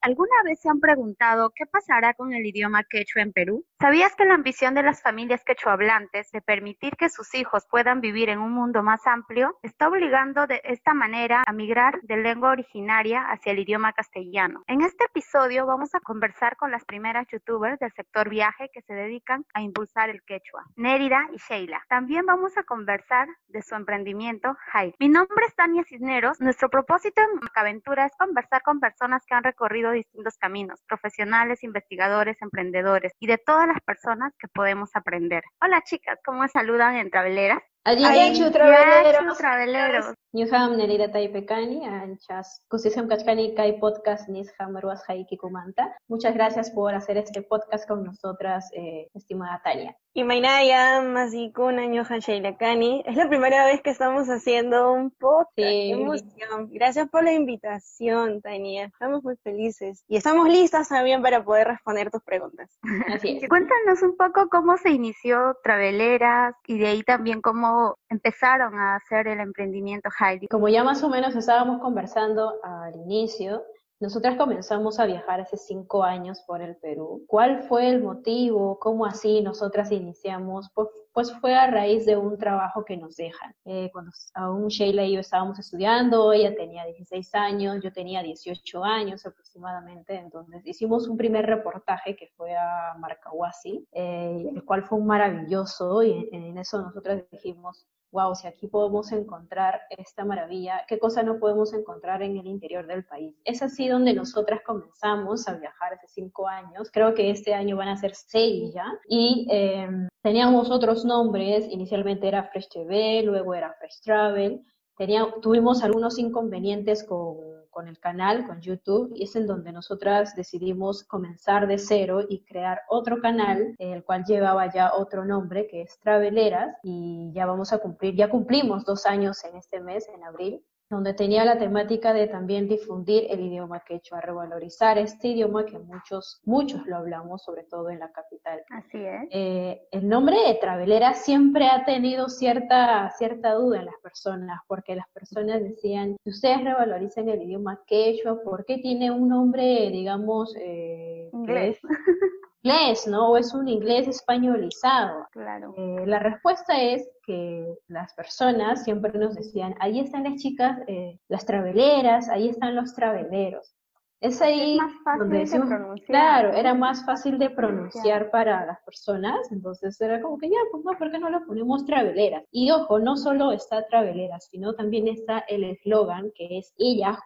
¿Alguna vez se han preguntado qué pasará con el idioma quechua en Perú? ¿Sabías que la ambición de las familias quechuahablantes de permitir que sus hijos puedan vivir en un mundo más amplio está obligando de esta manera a migrar de lengua originaria hacia el idioma castellano? En este episodio vamos a conversar con las primeras youtubers del sector viaje que se dedican a impulsar el quechua, Nérida y Sheila. También vamos a conversar de su emprendimiento Hype. Mi nombre es Tania Cisneros. Nuestro propósito en Macaventura es conversar con personas que han recorrido distintos caminos, profesionales, investigadores, emprendedores y de todas las personas que podemos aprender. Hola chicas, ¿cómo saludan en Traveleras? Adiyachu traveleros. traveleros. Ñuham nerida taipekani, anchas kusisam kachkani kai podcast nis hamaruas haiki kumanta. Muchas gracias por hacer este podcast con nosotras, eh, estimada Tania. Y Mainaya, Masikuna, Ñuhan Shailakani. Es la primera vez que estamos haciendo un podcast. Sí. Qué emoción. Gracias por la invitación, Tania. Estamos muy felices. Y estamos listas también para poder responder tus preguntas. Así es. Cuéntanos un poco cómo se inició Traveleras y de ahí también cómo empezaron a hacer el emprendimiento Heidi. Como ya más o menos estábamos conversando al inicio, nosotras comenzamos a viajar hace cinco años por el Perú. ¿Cuál fue el motivo? ¿Cómo así nosotras iniciamos? Pues, fue a raíz de un trabajo que nos dejan. Eh, cuando aún Sheila y yo estábamos estudiando, ella tenía 16 años, yo tenía 18 años aproximadamente, entonces hicimos un primer reportaje que fue a Marcahuasi, eh, el cual fue maravilloso y en, en eso nosotras dijimos, wow, si aquí podemos encontrar esta maravilla, ¿qué cosa no podemos encontrar en el interior del país? Es así donde nosotras comenzamos a viajar hace cinco años, creo que este año van a ser seis ya, y eh, teníamos otros nombres, inicialmente era Fresh TV, luego era Fresh Travel, Tenía, tuvimos algunos inconvenientes con, con, el canal, con YouTube, y es en donde nosotras decidimos comenzar de cero y crear otro canal, el cual llevaba ya otro nombre, que es Traveleras, y ya vamos a cumplir, ya cumplimos dos años en este mes, en abril, donde tenía la temática de también difundir el idioma quechua, revalorizar este idioma que muchos, muchos lo hablamos, sobre todo en la capital. Así es. Eh, el nombre de Travelera siempre ha tenido cierta, cierta duda en las personas, porque las personas decían, si ustedes revalorizan el idioma quechua, ¿por qué tiene un nombre, digamos, eh, Inglés. inglés, ¿no? O es un inglés españolizado. Claro. Eh, la respuesta es que las personas siempre nos decían, ahí están las chicas, eh, las traveleras, ahí están los traveleros. Es ahí Es más fácil donde de decimos, pronunciar. claro, era más fácil de pronunciar para las personas, entonces era como que ya, pues no, ¿por qué no lo ponemos traveleras? Y ojo, no solo está traveleras, sino también está el eslogan que es ella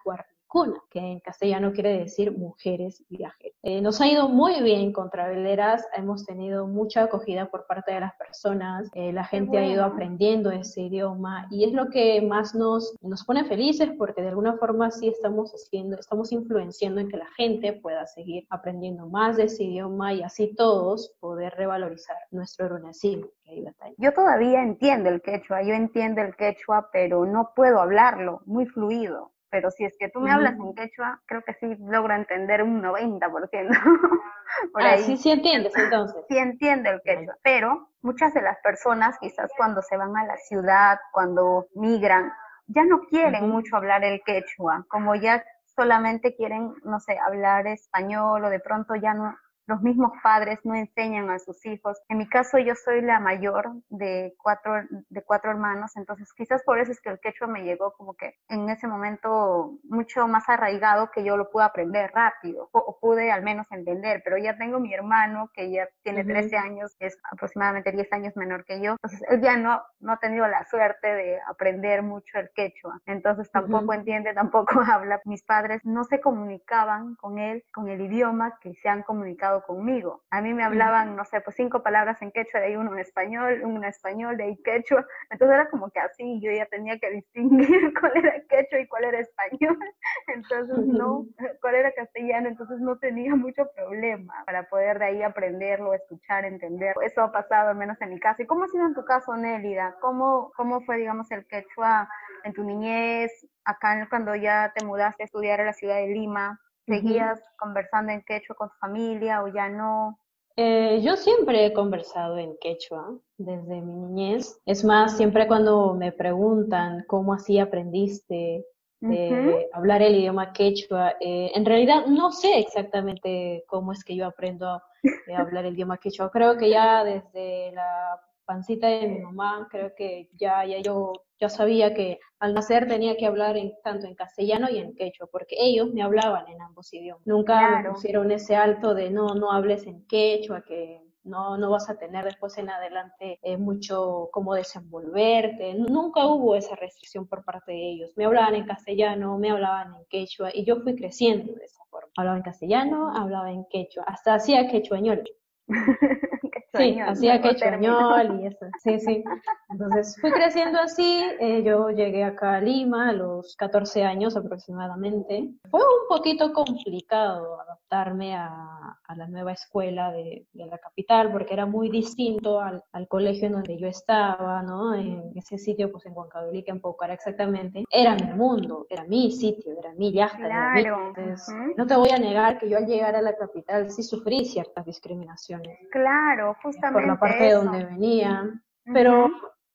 Cuna, que en castellano quiere decir mujeres viajeras. Eh, nos ha ido muy bien con Traveleras, hemos tenido mucha acogida por parte de las personas, eh, la gente ha ido aprendiendo ese idioma y es lo que más nos, nos pone felices porque de alguna forma sí estamos haciendo, estamos influenciando en que la gente pueda seguir aprendiendo más de ese idioma y así todos poder revalorizar nuestro estar. Yo todavía entiendo el quechua, yo entiendo el quechua, pero no puedo hablarlo muy fluido. Pero si es que tú me hablas en quechua, creo que sí logro entender un 90%. Por Ah, ahí. sí, sí entiendes entonces. sí entiende el quechua, pero muchas de las personas quizás cuando se van a la ciudad, cuando migran, ya no quieren mucho hablar el quechua, como ya solamente quieren, no sé, hablar español o de pronto ya no, los mismos padres no enseñan a sus hijos. En mi caso yo soy la mayor de cuatro, de cuatro hermanos, entonces quizás por eso es que el quechua me llegó como que en ese momento mucho más arraigado que yo lo pude aprender rápido o, o pude al menos entender, pero ya tengo mi hermano que ya tiene Ujú. 13 años, es aproximadamente 10 años menor que yo, entonces él ya no, no ha tenido la suerte de aprender mucho el quechua, entonces tampoco entiende, tampoco habla. Mis padres no se comunicaban con él con el idioma que se han comunicado conmigo. A mí me hablaban, no sé, pues cinco palabras en quechua, de ahí uno en español, uno en español, de ahí quechua, entonces era como que así, yo ya tenía que distinguir cuál era quechua y cuál era español, entonces no, cuál era castellano, entonces no tenía mucho problema para poder de ahí aprenderlo, escuchar, entender. Eso ha pasado al menos en mi caso. ¿Y cómo ha sido en tu caso, Nélida? ¿Cómo, cómo fue, digamos, el quechua en tu niñez, acá cuando ya te mudaste a estudiar a la ciudad de Lima? ¿Seguías conversando en quechua con tu familia o ya no? Eh, yo siempre he conversado en quechua desde mi niñez. Es más, siempre cuando me preguntan cómo así aprendiste, de hablar el idioma quechua. Eh, en realidad no sé exactamente cómo es que yo aprendo a hablar el idioma quechua. Creo que ya desde la pancita de mi mamá, creo que ya, ya yo, yo sabía que al nacer tenía que hablar en, tanto en castellano y en quechua, porque ellos me hablaban en ambos idiomas. Nunca me pusieron ese alto de no, no hables en quechua, que no, no vas a tener después en adelante eh, mucho cómo desenvolverte. Nunca hubo esa restricción por parte de ellos. Me hablaban en castellano, me hablaban en quechua y yo fui creciendo de esa forma. Hablaba en castellano, hablaba en quechua, hasta hacía quechuañol. Sí, hacía quechuañol y eso. Sí, sí. Entonces fui creciendo así. Eh, yo llegué acá a Lima a los 14 años aproximadamente. Fue un poquito complicado adaptarme a, a la nueva escuela de, de, la capital porque era muy distinto al, al, colegio en donde yo estaba, ¿no? En ese sitio, pues en Huancavelica, en Paucara exactamente. Era mi mundo, era mi sitio, era mi yasta. Claro. Entonces, no te voy a negar que yo al llegar a la capital sí sufrí ciertas discriminaciones. Claro, por la parte de donde venía. Pero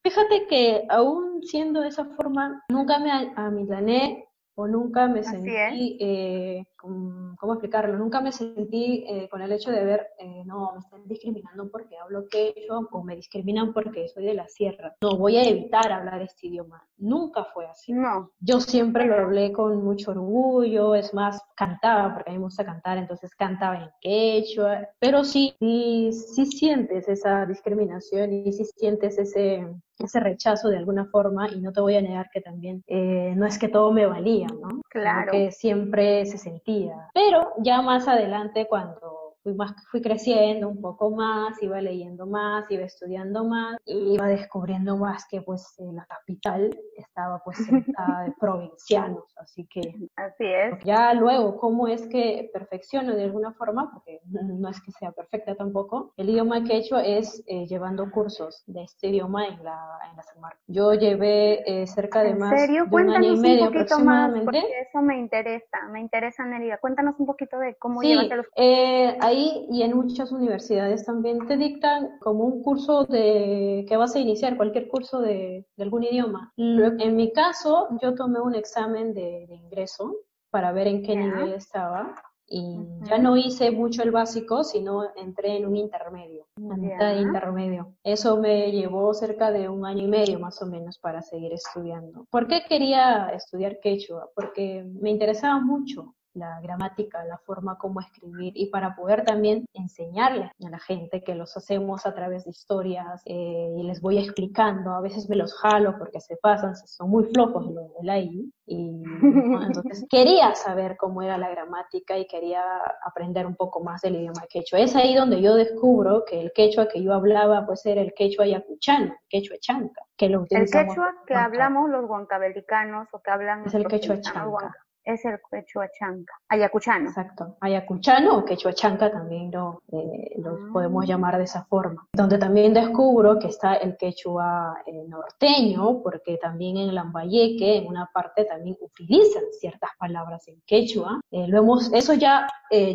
fíjate que aún siendo de esa forma, nunca me amilané o nunca me sentí, eh, ¿cómo explicarlo? Nunca me sentí eh, con el hecho de ver, eh, no, me están discriminando porque hablo quechua o me discriminan porque soy de la sierra. No, voy a evitar hablar este idioma. Nunca fue así. No. Yo siempre lo hablé con mucho orgullo, es más, cantaba, porque a mí me gusta cantar, entonces cantaba en quechua, pero sí, sí, sí sientes esa discriminación y sí sientes ese, ese rechazo de alguna forma y no te voy a negar que también eh, no es que todo me valía, ¿no? Claro. que siempre se sentía. Pero ya más adelante cuando fui, más, fui creciendo un poco más, iba leyendo más, iba estudiando más, y iba descubriendo más que pues la capital estaba pues sentada de provincianos, así que... Así es. Ya luego, ¿cómo es que perfecciono de alguna forma? Porque no es que sea perfecta tampoco. El idioma que he hecho es eh, llevando cursos de este idioma en la, en la Yo llevé eh, cerca de más serio? de un año y medio un aproximadamente. Más, porque eso me interesa, me interesa, Nelia. Cuéntanos un poquito de cómo sí, llevaste los eh, ahí y en muchas universidades también te dictan como un curso de que vas a iniciar, cualquier curso de, algún idioma. En mi caso, yo tomé un examen de, ingreso para ver en qué nivel estaba y ya no hice mucho el básico, sino entré en un intermedio, mitad de intermedio. Eso me llevó cerca de un año y medio más o menos para seguir estudiando. ¿Por qué quería estudiar quechua? Porque me interesaba mucho la gramática, la forma como escribir y para poder también enseñarle a la gente que los hacemos a través de historias eh, y les voy explicando, a veces me los jalo porque se pasan, son muy flojos los del AI y entonces quería saber cómo era la gramática y quería aprender un poco más del idioma quechua. Es ahí donde yo descubro que el quechua que yo hablaba pues era el quechua yacuchano, quechua chanca, que lo El quechua que hablamos los huancavelicanos o que hablan es el quechua chanca es el quechua chanca, ayacuchano. Exacto, ayacuchano o quechua chanca también lo, eh, ah. podemos llamar de esa forma. Donde también descubro que está el quechua eh, norteño, porque también en Lambayeque, en una parte también utilizan ciertas palabras en quechua. Eh, lo hemos, eso ya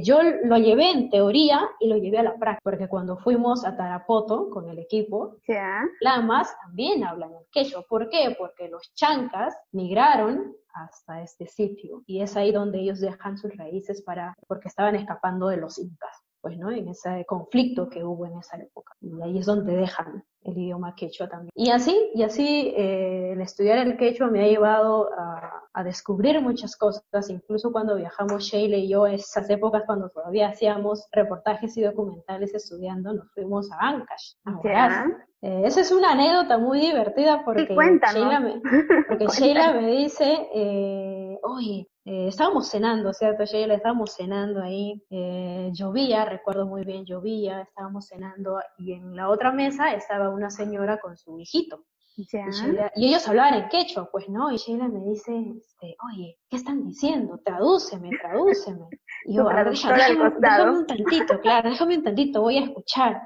yo lo llevé en teoría y lo llevé a la práctica, porque cuando fuimos a Tarapoto con el equipo, ¿Ya? lamas también hablan el quechua. ¿Por qué? Porque los chancas migraron hasta este sitio. Y es ahí donde ellos dejan sus raíces para, porque estaban escapando de los incas, pues, ¿no? En ese conflicto que hubo en esa época. Y ahí es donde dejan el idioma quechua también. Y así, y así, eh, el estudiar el quechua me ha llevado a, a, descubrir muchas cosas, incluso cuando viajamos Sheila y yo, esas épocas cuando todavía hacíamos reportajes y documentales estudiando, nos fuimos a Ancash, a eh, esa es una anécdota muy divertida porque, Sheila, me, porque Sheila me dice, eh, oye, eh, estábamos cenando, ¿cierto? Sheila, estábamos cenando ahí, eh, llovía, recuerdo muy bien, llovía, estábamos cenando y en la otra mesa estaba una señora con su hijito. Y, ellos hablaban en quechua, pues, ¿no? Y Sheila me dice, este, oye, ¿qué están diciendo? Tradúceme, tradúceme. Y yo, déjame, déjame un tantito, claro, déjame un tantito, voy a escuchar.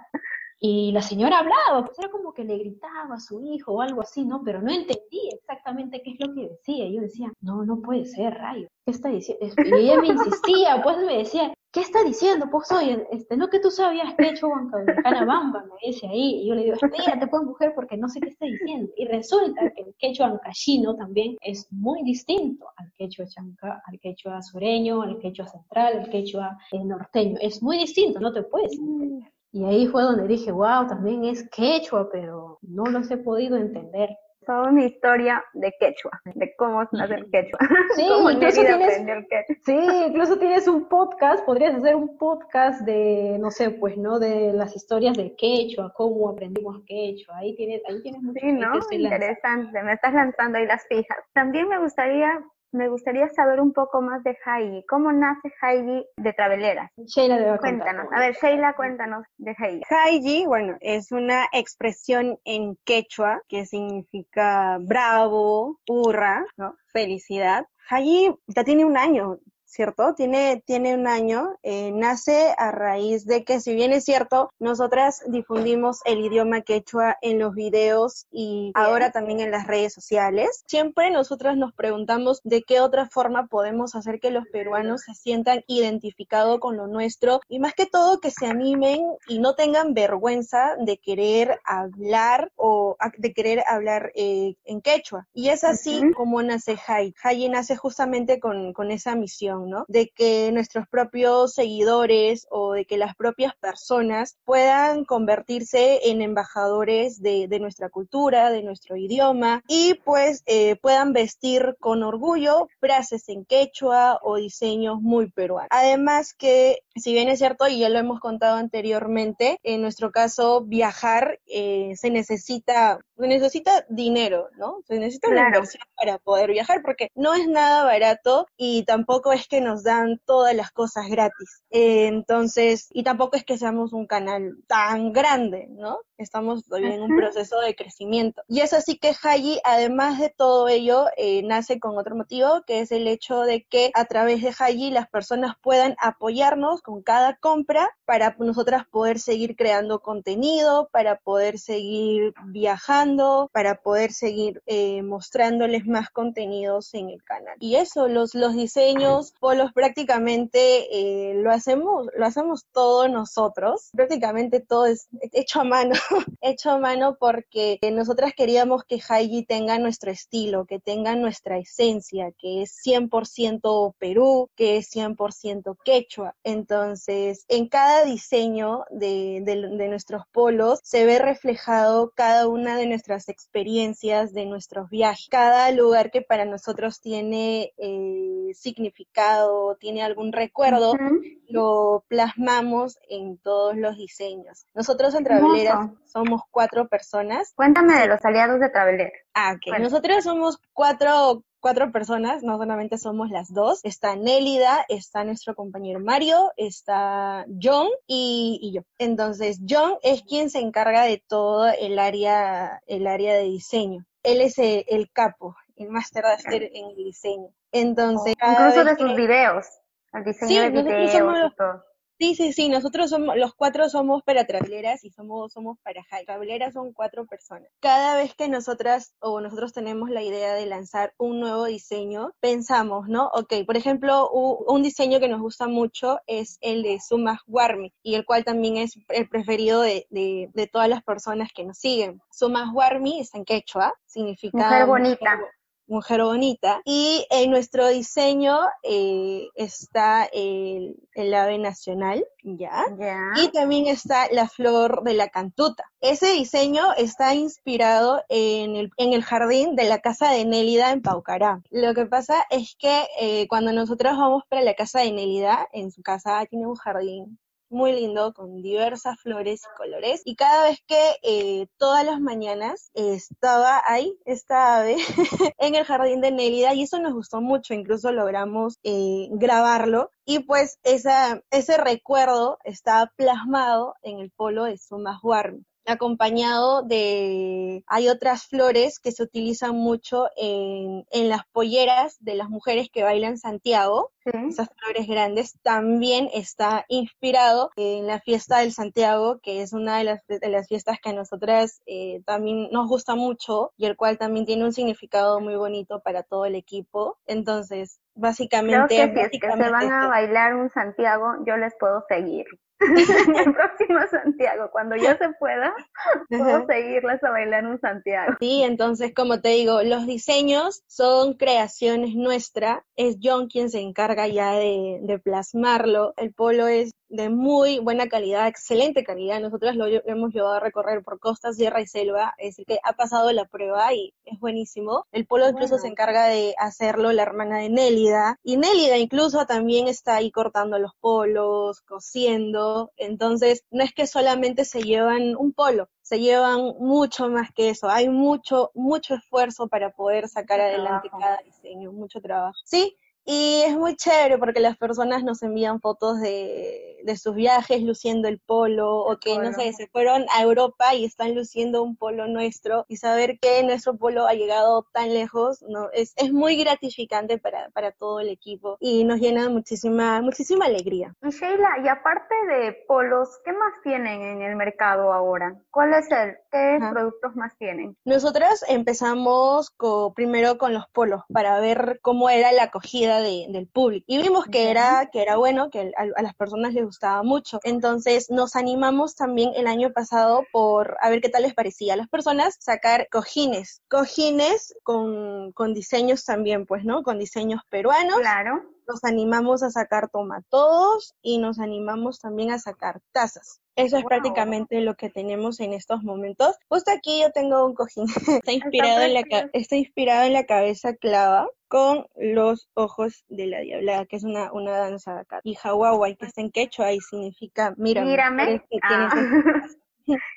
Y la señora hablaba, pues era como que le gritaba a su hijo o algo así, ¿no? Pero no entendí exactamente qué es lo que decía. Yo decía, no, no puede ser, rayo. ¿Qué está diciendo? Y ella me insistía, pues me decía, ¿qué está diciendo? Pues oye, este, no que tú sabías que he hecho Bamba, me dice ahí, y yo le digo, espérate pues mujer, porque no sé qué está diciendo. Y resulta que el quechua ancashino también es muy distinto al quechua chanca, al quechua sureño, al quechua central, al quechua eh, norteño. Es muy distinto, no te puedes entender. Y ahí fue donde dije, wow, también es quechua, pero no los he podido entender toda una historia de quechua, de cómo es el quechua. Sí, incluso tienes, sí, incluso tienes un podcast, podrías hacer un podcast de, no sé, pues, ¿no? De las historias del quechua, cómo aprendimos quechua. Ahí tienes, ahí tienes mucho. Sí, ¿no? Interesante, me estás lanzando ahí las fijas. También me gustaría me gustaría saber un poco más de Heidi. ¿Cómo nace Heidi de Traveleras? Sheila debe Cuéntanos. A ver, Sheila, cuéntanos de Heidi. Heidi, bueno, es una expresión en quechua que significa bravo, hurra, ¿no? Felicidad. Heidi ya tiene un año ¿cierto? Tiene, tiene un año, eh, nace a raíz de que, si bien es cierto, nosotras difundimos el idioma quechua en los videos y ahora también en las redes sociales, siempre nosotras nos preguntamos de qué otra forma podemos hacer que los peruanos se sientan identificados con lo nuestro y más que todo que se animen y no tengan vergüenza de querer hablar o de querer hablar eh, en quechua. Y es así como nace Jai. Jai nace justamente con, con esa misión. De que nuestros propios seguidores o de que las propias personas puedan convertirse en embajadores de, nuestra cultura, de nuestro idioma y pues eh, puedan vestir con orgullo frases en quechua o diseños muy peruanos. Además que, si bien es cierto, y ya lo hemos contado anteriormente, en nuestro caso viajar eh, se necesita se necesita dinero, ¿no? Se necesita una inversión para poder viajar porque no es nada barato y tampoco es que nos dan todas las cosas gratis. Eh, entonces, y tampoco es que seamos un canal tan grande, ¿no? Estamos todavía en un proceso de crecimiento. Y es así que Hayi, además de todo ello, eh, nace con otro motivo, que es el hecho de que a través de Hayi las personas puedan apoyarnos con cada compra para nosotras poder seguir creando contenido, para poder seguir viajando, para poder seguir eh, mostrándoles más contenidos en el canal. Y eso, los, los diseños, polos prácticamente eh, lo hacemos, lo hacemos todos nosotros, prácticamente todo es hecho a mano. hecho a mano porque nosotras queríamos que Haiji tenga nuestro estilo, que tenga nuestra esencia, que es 100% Perú, que es 100% quechua. Entonces, en cada diseño de, nuestros polos se ve reflejado cada una de nuestras experiencias, de nuestros viajes, cada lugar que para nosotros tiene eh, significado, tiene algún recuerdo, lo plasmamos en todos los diseños. Nosotros en Traveleras somos cuatro personas. Cuéntame de los aliados de Traveler. Ah, ok. Nosotros somos cuatro, cuatro personas, no solamente somos las dos. Está Nélida, está nuestro compañero Mario, está John y, yo. Entonces, John es quien se encarga de todo el área, el área de diseño. Él es el, capo, el máster de hacer en el diseño. Entonces, oh, incluso de sus videos. El diseño de videos Sí, sí, sí, nosotros somos, los cuatro somos para traveleras y somos, somos para high. Traveleras son cuatro personas. Cada vez que nosotras o nosotros tenemos la idea de lanzar un nuevo diseño, pensamos, ¿no? Ok, por ejemplo, un diseño que nos gusta mucho es el de Sumas Warmi y el cual también es el preferido de, de, todas las personas que nos siguen. Sumas Warmi es en quechua, significa... Mujer bonita mujer bonita. Y en nuestro diseño eh, está el, ave nacional, ¿ya? Y también está la flor de la cantuta. Ese diseño está inspirado en el, en el jardín de la casa de Nélida en Paucará. Lo que pasa es que eh, cuando nosotros vamos para la casa de Nélida, en su casa tiene un jardín muy lindo con diversas flores y colores y cada vez que eh, todas las mañanas estaba ahí esta ave en el jardín de Nélida y eso nos gustó mucho, incluso logramos eh, grabarlo y pues ese recuerdo está plasmado en el polo de Sumas Warm. Acompañado de, hay otras flores que se utilizan mucho en, en las polleras de las mujeres que bailan Santiago, esas flores grandes, también está inspirado en la fiesta del Santiago, que es una de las, de las fiestas que a nosotras eh, también nos gusta mucho y el cual también tiene un significado muy bonito para todo el equipo. Entonces, básicamente... Creo que si que se van a bailar un Santiago, yo les puedo seguir. el próximo Santiago, cuando ya se pueda, puedo seguirlas a bailar un Santiago. Sí, entonces, como te digo, los diseños son creaciones nuestras, es John quien se encarga ya de, de plasmarlo, el polo es de muy buena calidad, excelente calidad. Nosotros lo hemos llevado a recorrer por costa, sierra y selva, es decir, que ha pasado la prueba y es buenísimo. El polo incluso se encarga de hacerlo la hermana de Nélida y Nélida incluso también está ahí cortando los polos, cosiendo. Entonces, no es que solamente se llevan un polo, se llevan mucho más que eso. Hay mucho, mucho esfuerzo para poder sacar adelante cada diseño, mucho trabajo. Sí, y es muy chévere porque las personas nos envían fotos de, de sus viajes luciendo el polo o que, no sé, se fueron a Europa y están luciendo un polo nuestro y saber que nuestro polo ha llegado tan lejos, ¿no? Es, es muy gratificante para, para todo el equipo y nos llena muchísima, muchísima alegría. Y Sheila, y aparte de polos, ¿qué más tienen en el mercado ahora? ¿Cuál es el, qué productos más tienen? Nosotras empezamos primero con los polos para ver cómo era la acogida del público. Y vimos que era, que era bueno, que a, las personas les gustaba mucho. Entonces nos animamos también el año pasado por a ver qué tal les parecía a las personas sacar cojines. Cojines con, con diseños también, pues, ¿no? Con diseños peruanos. Claro nos animamos a sacar tomatodos y nos animamos también a sacar tazas. Eso es prácticamente lo que tenemos en estos momentos. Justo aquí yo tengo un cojín. está, inspirado en la, está inspirado en la cabeza clava con los ojos de la diablada, que es una, una danza de acá. Y Hawaii, que está en quechua y significa mírame. Mírame. Ah.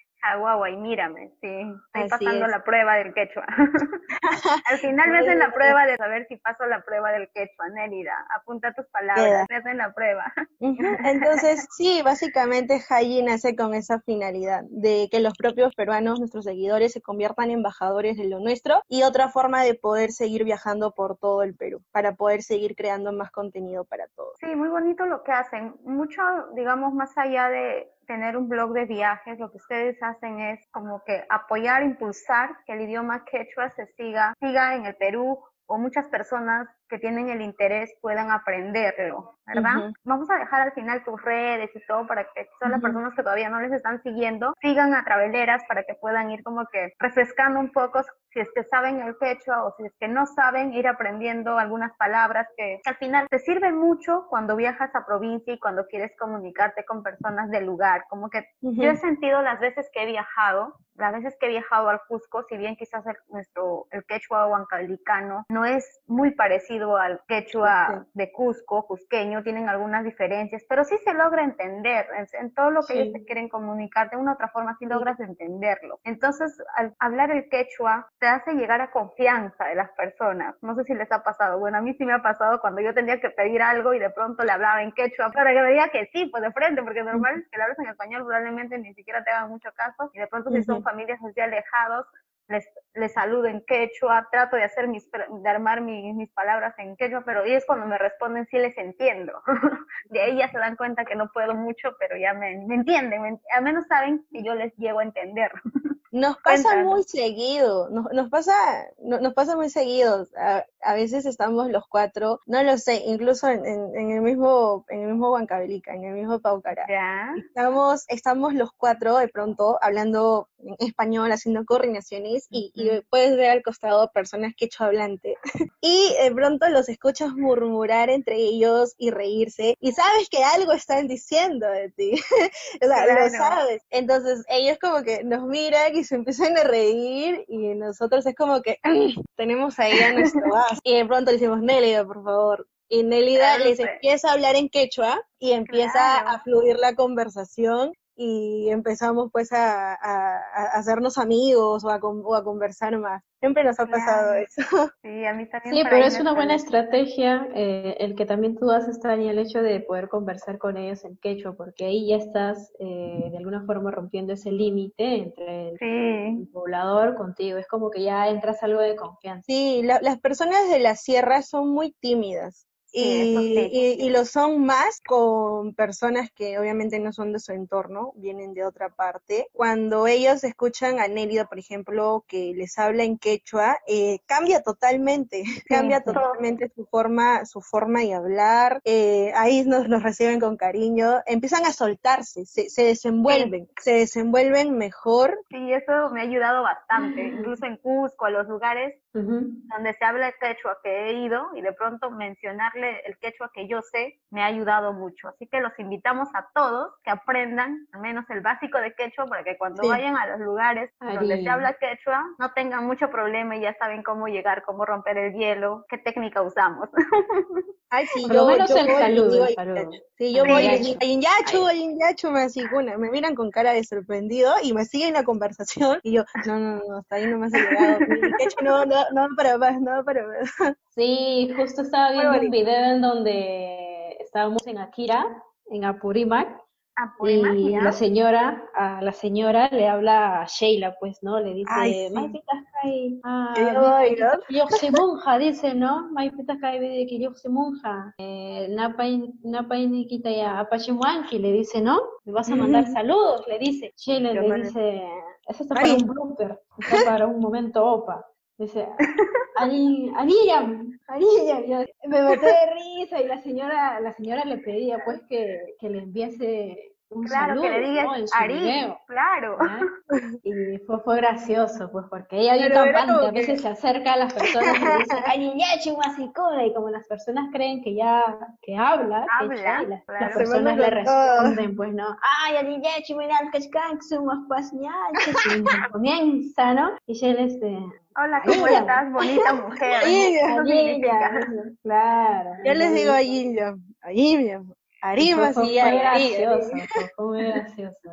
y mírame, sí, estoy pasando la prueba del quechua. Al final me hacen la prueba de saber si paso la prueba del quechua, Nérida. Apunta tus palabras, me hacen la prueba. Entonces, sí, básicamente Hayi nace con esa finalidad, de que los propios peruanos, nuestros seguidores, se conviertan en embajadores de lo nuestro y otra forma de poder seguir viajando por todo el Perú, para poder seguir creando más contenido para todos. Sí, muy bonito lo que hacen. Mucho, digamos, más allá de tener un blog de viajes, lo que ustedes hacen es como que apoyar, impulsar que el idioma quechua se siga, siga en el Perú o muchas personas que tienen el interés puedan aprenderlo, ¿verdad? Vamos a dejar al final tus redes y todo para que todas las personas que todavía no les están siguiendo sigan a Traveleras para que puedan ir como que refrescando un poco si es que saben el quechua o si es que no saben, ir aprendiendo algunas palabras que, al final te sirven mucho cuando viajas a provincia y cuando quieres comunicarte con personas del lugar. Como que yo he sentido las veces que he viajado, las veces que he viajado al Cusco, si bien quizás el, nuestro, el quechua huancalicano no es muy parecido al quechua de Cusco, cusqueño, tienen algunas diferencias, pero sí se logra entender, en, todo lo que ellos te quieren comunicar, de una u otra forma sí. logras entenderlo. Entonces, al hablar el quechua, te hace llegar a confianza de las personas. No sé si les ha pasado, bueno, a mí sí me ha pasado cuando yo tenía que pedir algo y de pronto le hablaba en quechua, para que me diga que sí, pues de frente, porque normal es que le hables en español, probablemente ni siquiera te hagan mucho caso, y de pronto si son familias así alejados, les, les saludo en quechua, trato de hacer mis, de armar mis palabras en quechua, pero y es cuando me responden sí les entiendo. de ahí ya se dan cuenta que no puedo mucho, pero ya me, entienden, al menos saben que yo les llego a entender. Nos pasa muy seguido, nos, nos pasa, nos pasa muy seguido. A, a, veces estamos los cuatro, no lo sé, incluso en, en, el mismo, en el mismo Huancavelica, en el mismo Paucará. Estamos, estamos los cuatro de pronto hablando en español, haciendo coordinaciones y, y puedes ver al costado personas quechohablantes. y de pronto los escuchas murmurar entre ellos y reírse y sabes que algo están diciendo de ti. o sea, lo sabes. Entonces ellos como que nos miran y se empiezan a reír y nosotros es como que tenemos ahí a nuestro as. Y de pronto le decimos, Nélida, por favor. Y Nélida les empieza a hablar en quechua y empieza a fluir la conversación y empezamos pues a, a, hacernos amigos o a, o a conversar más. Siempre nos ha pasado eso. Sí, a mí también. Sí, pero es una buena estrategia eh, el que también tú haces, Tania, el hecho de poder conversar con ellos en quechua, porque ahí ya estás eh, de alguna forma rompiendo ese límite entre el, poblador contigo. Es como que ya entras algo de confianza. Sí, las personas de la sierra son muy tímidas y, lo son más con personas que obviamente no son de su entorno, vienen de otra parte. Cuando ellos escuchan a Nérida, por ejemplo, que les habla en quechua, eh, cambia totalmente, cambia totalmente su forma, su forma de hablar. Eh, ahí nos, nos reciben con cariño, empiezan a soltarse, se, se desenvuelven, se desenvuelven mejor. Sí, eso me ha ayudado bastante, incluso en Cusco, a los lugares donde se habla quechua que he ido y de pronto mencionarle el quechua que yo sé me ha ayudado mucho. Así que los invitamos a todos que aprendan al menos el básico de quechua para que cuando vayan a los lugares donde se habla quechua no tengan mucho problema y ya saben cómo llegar, cómo romper el hielo, qué técnica usamos. Ay, sí, yo, yo, el saludo, Sí, yo voy yacho, me, así, me miran con cara de sorprendido y me siguen la conversación y yo, no, no, no, hasta ahí no me ha llegado. Mi quechua no, no, no para más, no para más. Sí, justo estaba viendo un video en donde estábamos en Akira, en Apurímac, y la señora, a la señora le habla a Sheila, pues, ¿no? Le dice, Ay, sí. ah, yo se monja, dice, ¿no? Maipitas de que yo se monja. Eh, ya Apachimuanki, le dice, ¿no? Me vas a mandar saludos, le dice. Sheila le dice, eso está para un blooper, está para un momento opa. Dice, Anilla, Anilla, me maté de risa y la señora, la señora le pedía pues que, que le enviase un claro, saludo, que le digas ¿no? Ari, claro. Y fue, fue gracioso, pues, porque ella bien campante, a veces se acerca a las personas y dice, Aniñachi, y como las personas creen que ya, que habla, habla que las, las, personas le responden, pues, ¿no? Ay, Aniñachi, mira, que somos pasñachi, y comienza, ¿no? Y ella este, Hola, ¿cómo estás? Bonita mujer. claro. Yo les digo a Ginja, a Ginja, Arimas y Ari. gracioso, fue muy gracioso.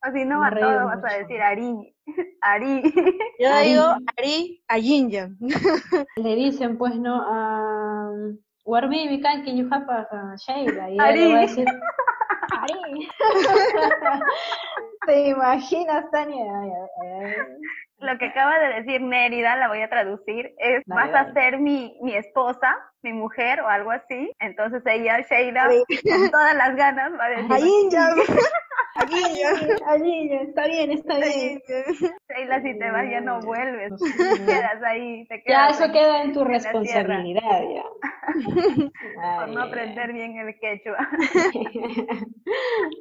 Así no a todos vas a decir Ari. Ari. Yo digo Ari a Ginja. Le dicen, pues, ¿no? A... Warmi Mikan que Yuhapa Sheila. Y Ari. le va a decir, Ari. ¿Te imaginas, Tania? Lo que acaba de decir Nérida, la voy a traducir, es vas a ser mi, mi esposa, mi mujer o algo así. Entonces ella, Sheila, con todas las ganas va a decir... Allí ya. Allí ya. está bien, está bien. Sheila, si te vas ya no vuelves, quedas ahí. Te quedas ya, eso queda en tu responsabilidad ya. Por no aprender bien el quechua.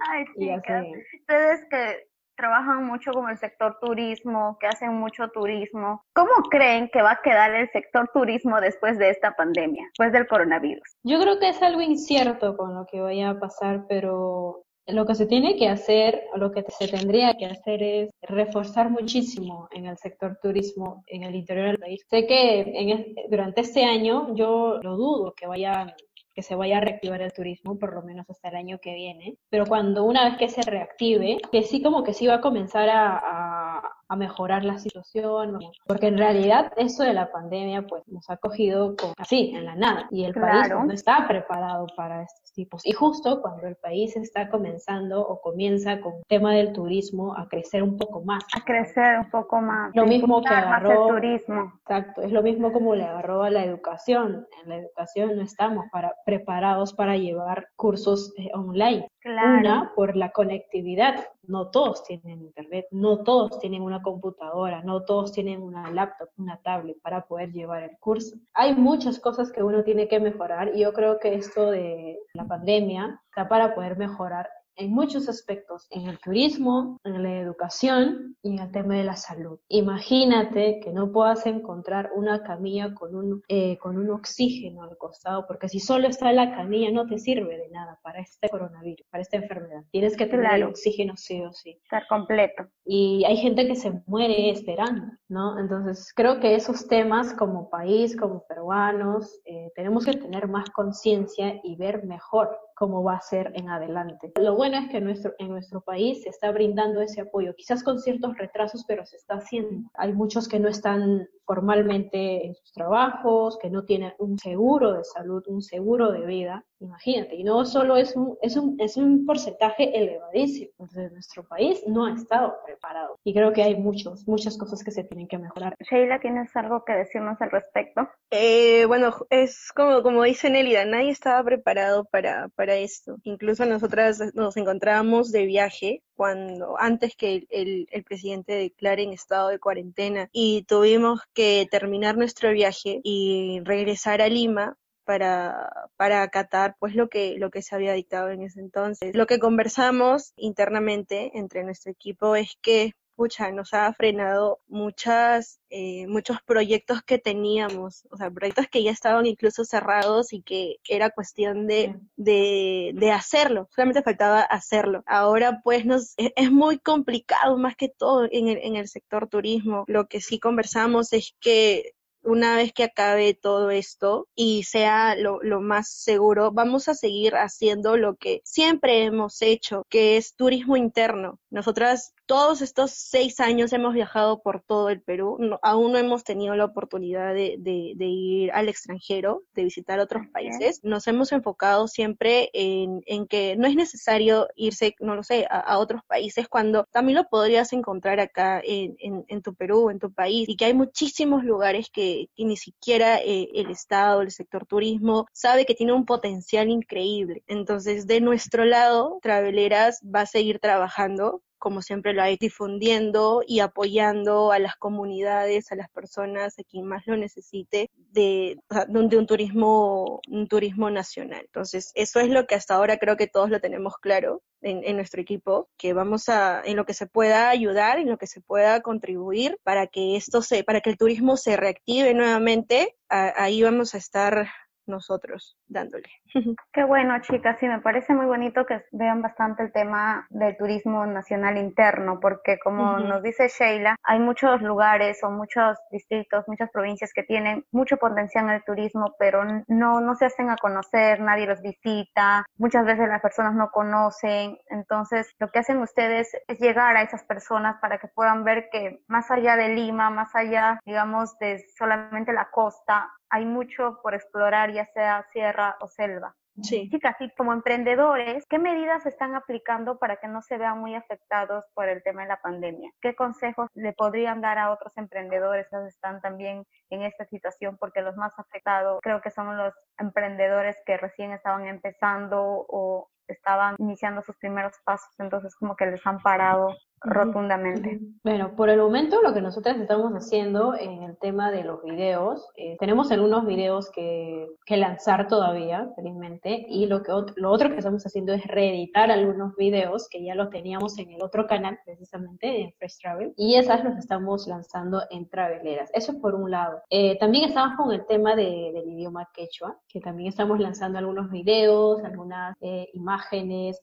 Ay, chicas. Ustedes que trabajan mucho con el sector turismo, que hacen mucho turismo. ¿Cómo creen que va a quedar el sector turismo después de esta pandemia, después del coronavirus? Yo creo que es algo incierto con lo que vaya a pasar, pero lo que se tiene que hacer, o lo que se tendría que hacer es reforzar muchísimo en el sector turismo en el interior del país. Sé que en, durante este año yo lo dudo que vaya que se vaya a reactivar el turismo, por lo menos hasta el año que viene. Pero cuando una vez que se reactive, que sí como que sí va a comenzar a, a, mejorar la situación, porque en realidad eso de la pandemia pues nos ha cogido así, en la nada, y el país pues, no está preparado para estos tipos. Y justo cuando el país está comenzando o comienza con el tema del turismo a crecer un poco más. A crecer un poco más. Lo mismo que agarró... El turismo. Exacto, es lo mismo como le agarró a la educación. En la educación no estamos para preparados para llevar cursos eh, online. Una, por la conectividad. No todos tienen internet, no todos tienen una computadora, no todos tienen una laptop, una tablet para poder llevar el curso. Hay muchas cosas que uno tiene que mejorar y yo creo que esto de la pandemia está para poder mejorar en muchos aspectos, en el turismo, en la educación y en el tema de la salud. Imagínate que no puedas encontrar una camilla con un, eh, con un oxígeno al costado, porque si solo está la camilla no te sirve de nada para este coronavirus, para esta enfermedad. Tienes que tener el oxígeno sí o sí. Estar completo. Y hay gente que se muere esperando, ¿no? Entonces creo que esos temas como país, como peruanos, eh, tenemos que tener más conciencia y ver mejor cómo va a ser en adelante. Lo bueno es que nuestro, en nuestro país se está brindando ese apoyo, quizás con ciertos retrasos, pero se está haciendo. Hay muchos que no están formalmente en sus trabajos, que no tienen un seguro de salud, un seguro de vida, imagínate, y no solo es un, es un, es un porcentaje elevadísimo, entonces nuestro país no ha estado preparado y creo que hay muchos, muchas cosas que se tienen que mejorar. Sheila, ¿tienes algo que decirnos al respecto? Eh, bueno, es como, como dice Nelida, nadie estaba preparado para, para esto, incluso nosotras nos encontrábamos de viaje cuando antes que el, el, presidente declare en estado de cuarentena y tuvimos que terminar nuestro viaje y regresar a Lima para, para acatar pues lo que, lo que se había dictado en ese entonces. Lo que conversamos internamente entre nuestro equipo es que pucha, nos ha frenado muchas, eh, muchos proyectos que teníamos, o sea, proyectos que ya estaban incluso cerrados y que era cuestión de, de, de hacerlo, solamente faltaba hacerlo. Ahora pues nos, es, es, muy complicado más que todo en el, en el sector turismo. Lo que sí conversamos es que una vez que acabe todo esto y sea lo, lo, más seguro, vamos a seguir haciendo lo que siempre hemos hecho, que es turismo interno. Nosotras todos estos seis años hemos viajado por todo el Perú, aún no hemos tenido la oportunidad de, de, de, ir al extranjero, de visitar otros países. Nos hemos enfocado siempre en, en, que no es necesario irse, no lo sé, a, a, otros países cuando también lo podrías encontrar acá en, en, en, tu Perú, en tu país, y que hay muchísimos lugares que, que ni siquiera eh, el Estado, el sector turismo, sabe que tiene un potencial increíble. Entonces, de nuestro lado, Traveleras va a seguir trabajando como siempre lo hay, difundiendo y apoyando a las comunidades, a las personas, a quien más lo necesite, de, de un turismo, un turismo nacional. Entonces, eso es lo que hasta ahora creo que todos lo tenemos claro en, en, nuestro equipo, que vamos a, en lo que se pueda ayudar, en lo que se pueda contribuir para que esto se, para que el turismo se reactive nuevamente, ahí vamos a estar nosotros dándole. Qué bueno, chicas, sí, me parece muy bonito que vean bastante el tema del turismo nacional interno, porque como uh -huh. nos dice Sheila, hay muchos lugares o muchos distritos, muchas provincias que tienen mucho potencial en el turismo, pero no, no se hacen a conocer, nadie los visita, muchas veces las personas no conocen, entonces lo que hacen ustedes es llegar a esas personas para que puedan ver que más allá de Lima, más allá, digamos, de solamente la costa, hay mucho por explorar, ya sea sierra o selva. Sí. Chicas, y como emprendedores, ¿qué medidas están aplicando para que no se vean muy afectados por el tema de la pandemia? ¿Qué consejos le podrían dar a otros emprendedores que están también en esta situación? Porque los más afectados creo que son los emprendedores que recién estaban empezando o estaban iniciando sus primeros pasos, entonces como que les han parado rotundamente. Bueno, por el momento lo que nosotros estamos haciendo en el tema de los videos, eh, tenemos algunos videos que, que, lanzar todavía, felizmente, y lo, que lo otro que estamos haciendo es reeditar algunos videos que ya los teníamos en el otro canal, precisamente, en Fresh Travel, y esas los estamos lanzando en Traveleras. Eso es por un lado. Eh, también estamos con el tema de, del idioma quechua, que también estamos lanzando algunos videos, algunas eh, imágenes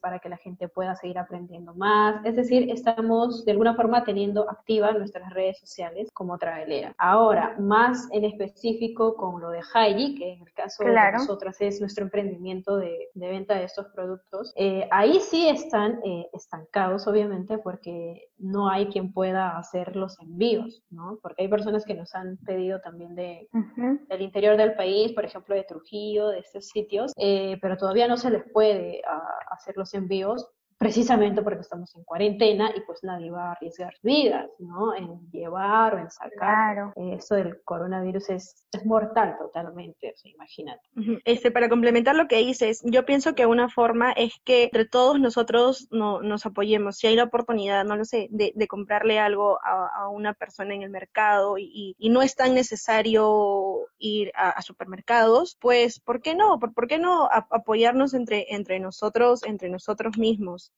para que la gente pueda seguir aprendiendo más. Es decir, estamos de alguna forma teniendo activas nuestras redes sociales como Travelera. Ahora, más en específico con lo de Haiji, que en el caso claro. de nosotras es nuestro emprendimiento de, de venta de estos productos, eh, ahí sí están eh, estancados, obviamente, porque no hay quien pueda hacer los envíos, ¿no? Porque hay personas que nos han pedido también de, uh -huh. del interior del país, por ejemplo, de Trujillo, de estos sitios, eh, pero todavía no se les puede uh, hacer los envíos precisamente porque estamos en cuarentena y pues nadie va a arriesgar vidas, ¿no? En llevar o en sacar. Claro. Esto del coronavirus es, es mortal totalmente, o sea, imagínate. Este, para complementar lo que dices, yo pienso que una forma es que entre todos nosotros no, nos apoyemos. Si hay la oportunidad, no lo sé, de, de comprarle algo a, a, una persona en el mercado y, y, no es tan necesario ir a, a, supermercados, pues, ¿por qué no? ¿Por, por qué no apoyarnos entre, entre nosotros, entre nosotros mismos?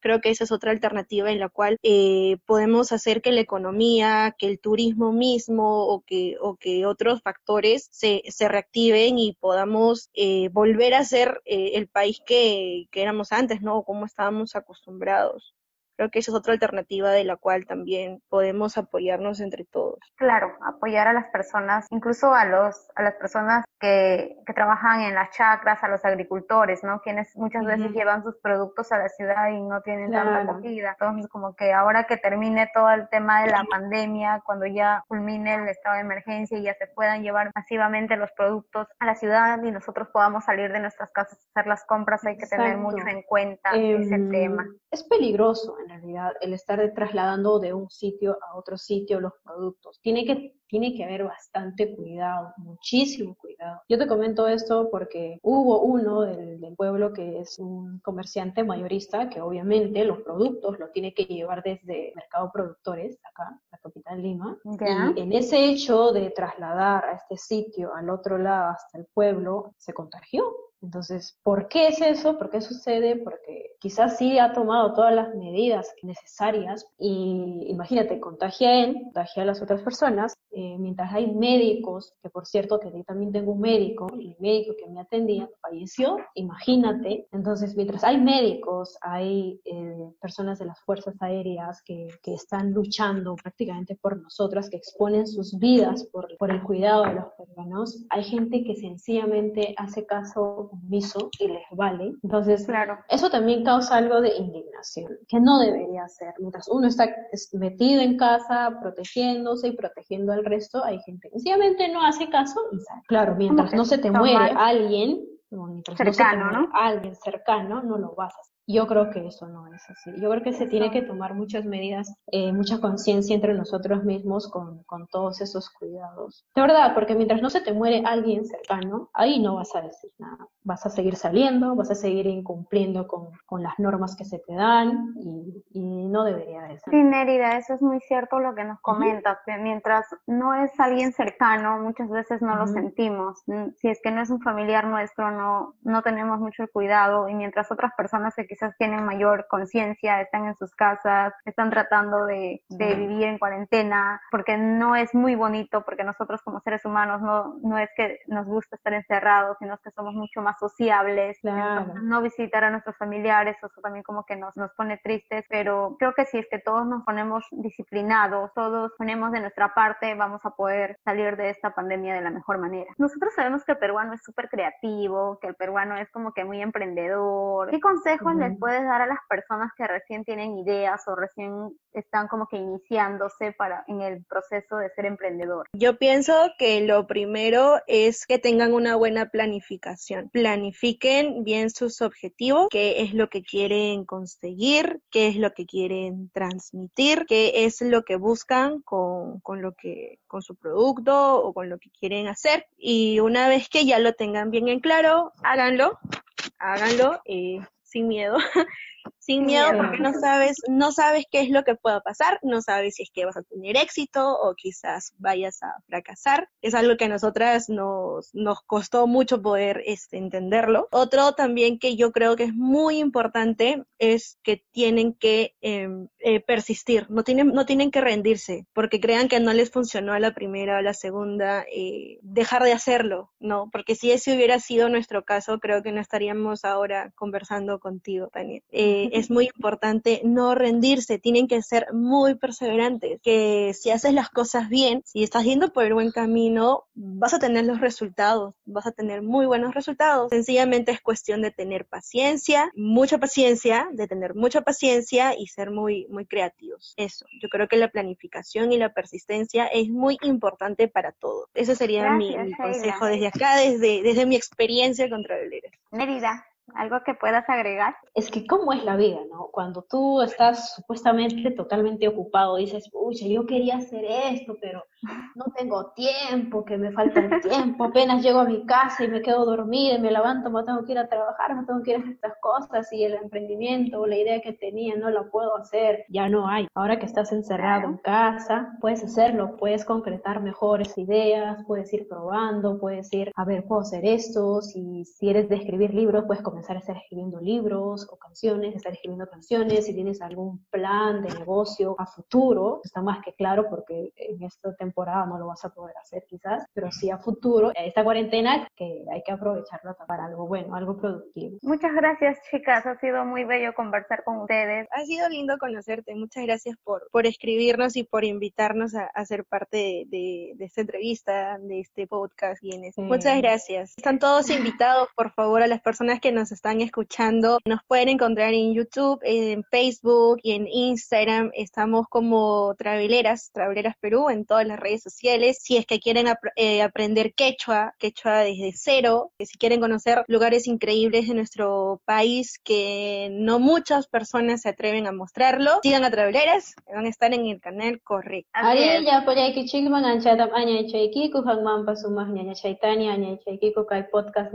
Creo que esa es otra alternativa en la cual eh, podemos hacer que la economía, que el turismo mismo o que, o que otros factores se, se reactiven y podamos eh, volver a ser eh, el país que, que éramos antes, ¿no? Como estábamos acostumbrados Creo que esa es otra alternativa de la cual también podemos apoyarnos entre todos. Claro, apoyar a las personas, incluso a los a las personas que, que trabajan en las chacras, a los agricultores, ¿no? Quienes muchas veces llevan sus productos a la ciudad y no tienen tanta acogida. Entonces, como que ahora que termine todo el tema de la pandemia, cuando ya culmine el estado de emergencia y ya se puedan llevar masivamente los productos a la ciudad y nosotros podamos salir de nuestras casas a hacer las compras, hay que tener mucho en cuenta ese em, tema. Es peligroso, en realidad, el estar trasladando de un sitio a otro sitio los productos. Tiene que tiene que haber bastante cuidado, muchísimo cuidado. Yo te comento esto porque hubo uno del, pueblo que es un comerciante mayorista que obviamente los productos los tiene que llevar desde Mercado Productores, acá, la capital Lima. Y en ese hecho de trasladar a este sitio al otro lado hasta el pueblo, se contagió entonces, ¿por qué es eso? ¿Por qué sucede? Porque quizás sí ha tomado todas las medidas necesarias y imagínate, contagia a él, contagia a las otras personas, eh, mientras hay médicos, que por cierto que yo también tengo un médico, el médico que me atendía falleció, imagínate. Entonces, mientras hay médicos, hay eh, personas de las fuerzas aéreas que, que, están luchando prácticamente por nosotras, que exponen sus vidas por, por el cuidado de los peruanos, hay gente que sencillamente hace caso omiso y les vale. Entonces, claro. eso también causa algo de indignación, que no debería ser. Mientras uno está metido en casa, protegiéndose y protegiendo al resto, hay gente que sencillamente no hace caso y sale. Claro, mientras no se te muere alguien, mientras cercano, no se te muere alguien cercano, no lo vas a hacer. Yo creo que eso no es así. Yo creo que se tiene que tomar muchas medidas, eh, mucha conciencia entre nosotros mismos con, con, todos esos cuidados. De verdad, porque mientras no se te muere alguien cercano, ahí no vas a decir nada. Vas a seguir saliendo, vas a seguir incumpliendo con, con las normas que se te dan y, y no debería de ser. Sí, Nérida, eso es muy cierto lo que nos comentas. que Mientras no es alguien cercano, muchas veces no lo sentimos. Mm, si es que no es un familiar nuestro, no, no tenemos mucho cuidado y mientras otras personas se quizás tienen mayor conciencia, están en sus casas, están tratando de, de, vivir en cuarentena, porque no es muy bonito, porque nosotros como seres humanos no, no es que nos gusta estar encerrados, sino que somos mucho más sociables, no visitar a nuestros familiares, eso también como que nos, nos pone tristes, pero creo que si es que todos nos ponemos disciplinados, todos ponemos de nuestra parte, vamos a poder salir de esta pandemia de la mejor manera. Nosotros sabemos que el peruano es súper creativo, que el peruano es como que muy emprendedor. ¿Qué consejos les puedes dar a las personas que recién tienen ideas o recién están como que iniciándose para en el proceso de ser emprendedor? Yo pienso que lo primero es que tengan una buena planificación. Planifiquen bien sus objetivos, qué es lo que quieren conseguir, qué es lo que quieren transmitir, qué es lo que buscan con, con lo que con su producto o con lo que quieren hacer y una vez que ya lo tengan bien en claro, háganlo, háganlo. Eh, sin miedo sin miedo porque no sabes, no sabes qué es lo que pueda pasar, no sabes si es que vas a tener éxito o quizás vayas a fracasar. Es algo que a nosotras nos, nos costó mucho poder este, entenderlo. Otro también que yo creo que es muy importante es que tienen que em, eh, persistir, no tienen, no tienen que rendirse, porque crean que no les funcionó a la primera o a la segunda, eh, dejar de hacerlo, ¿no? Porque si ese hubiera sido nuestro caso, creo que no estaríamos ahora conversando contigo, Tania. Eh, es muy importante no rendirse, tienen que ser muy perseverantes, que si haces las cosas bien, si estás yendo por el buen camino, vas a tener los resultados, vas a tener muy buenos resultados. Sencillamente es cuestión de tener paciencia, mucha paciencia, de tener mucha paciencia y ser muy, muy creativos. Eso, yo creo que la planificación y la persistencia es muy importante para todo. Ese sería mi, consejo desde acá, desde, desde mi experiencia contra el Mérida, ¿Algo que puedas agregar? Es que cómo es la vida, ¿no? Cuando tú estás supuestamente totalmente ocupado, dices, uy, yo quería hacer esto, pero no tengo tiempo, que me falta el tiempo, apenas llego a mi casa y me quedo dormida y me levanto, me tengo que ir a trabajar, me tengo que ir a hacer estas cosas y el emprendimiento o la idea que tenía no la puedo hacer, ya no hay. Ahora que estás encerrado en casa, puedes hacerlo, puedes concretar mejores ideas, puedes ir probando, puedes ir, a ver, puedo hacer esto, si, si eres de escribir libros, puedes comenzar comenzar a estar escribiendo libros o canciones, estar escribiendo canciones, si tienes algún plan de negocio a futuro, está más que claro porque en esta temporada no lo vas a poder hacer quizás, pero sí a futuro, esta cuarentena que hay que aprovecharla para algo bueno, algo productivo. Muchas gracias chicas, ha sido muy bello conversar con ustedes. Ha sido lindo conocerte, muchas gracias por, por escribirnos y por invitarnos a, a ser parte de, de, esta entrevista, de este podcast. Y en Muchas gracias. Están todos invitados, por favor, a las personas que nos están escuchando. Nos pueden encontrar en YouTube, en Facebook y en Instagram. Estamos como Traveleras, Traveleras Perú, en todas las redes sociales. Si es que quieren eh, aprender quechua, quechua desde cero, si quieren conocer lugares increíbles de nuestro país que no muchas personas se atreven a mostrarlo, sigan a Traveleras, van a estar en el canal correcto. Ñaña chaitani podcast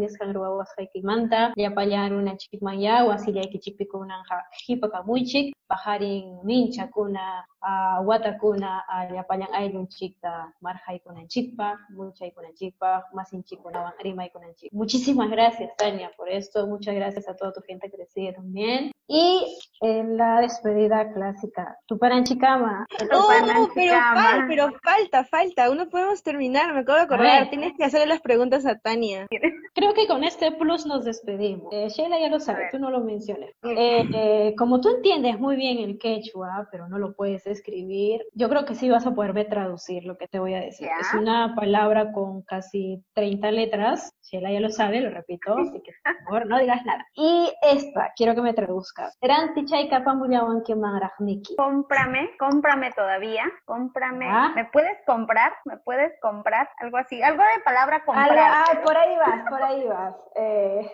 ya pallaruna chikman ya wasilla ki chikpikunan hipa kamuichik baharin mincha kuna uh, watakuna uh, llapañan ayllunchikta marjaykunanchikpaq munchaykunanchikpaq masinchikkunawan rimaykunanchik muchísimas gracias Tania por esto. Muchas gracias a toda tu gente que te sigue también. Y en la despedida clásica Tuparanchikama oh, pero, fal, pero falta falta aún no podemos terminar me acabo de acordar. tienes que hacerle las preguntas a Tania. Creo que con este plus nos despedimos eh, Sheila ya lo sabe tú no lo menciones eh, eh, como tú entiendes muy bien el quechua pero no lo puedes escribir, yo creo que sí vas a poder traducir lo que te voy a decir. Es una palabra con casi 30 letras, Sheila ya lo sabe, lo repito, así que por favor no digas nada. Y esta, quiero que me traduzcas. Cómprame, cómprame todavía, cómprame. Ah. ¿Me puedes comprar? ¿Me puedes comprar? Algo así, algo de palabra comprar. ah, por ahí vas, por ahí vas. Eh...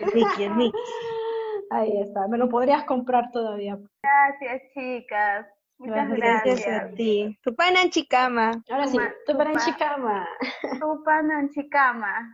Ahí está, me lo podrías comprar todavía. Gracias, chicas. Muchas gracias. a ti. Tupanan Chicama. Ahora sí, Tupanan Chicama. Tupanan Chicama.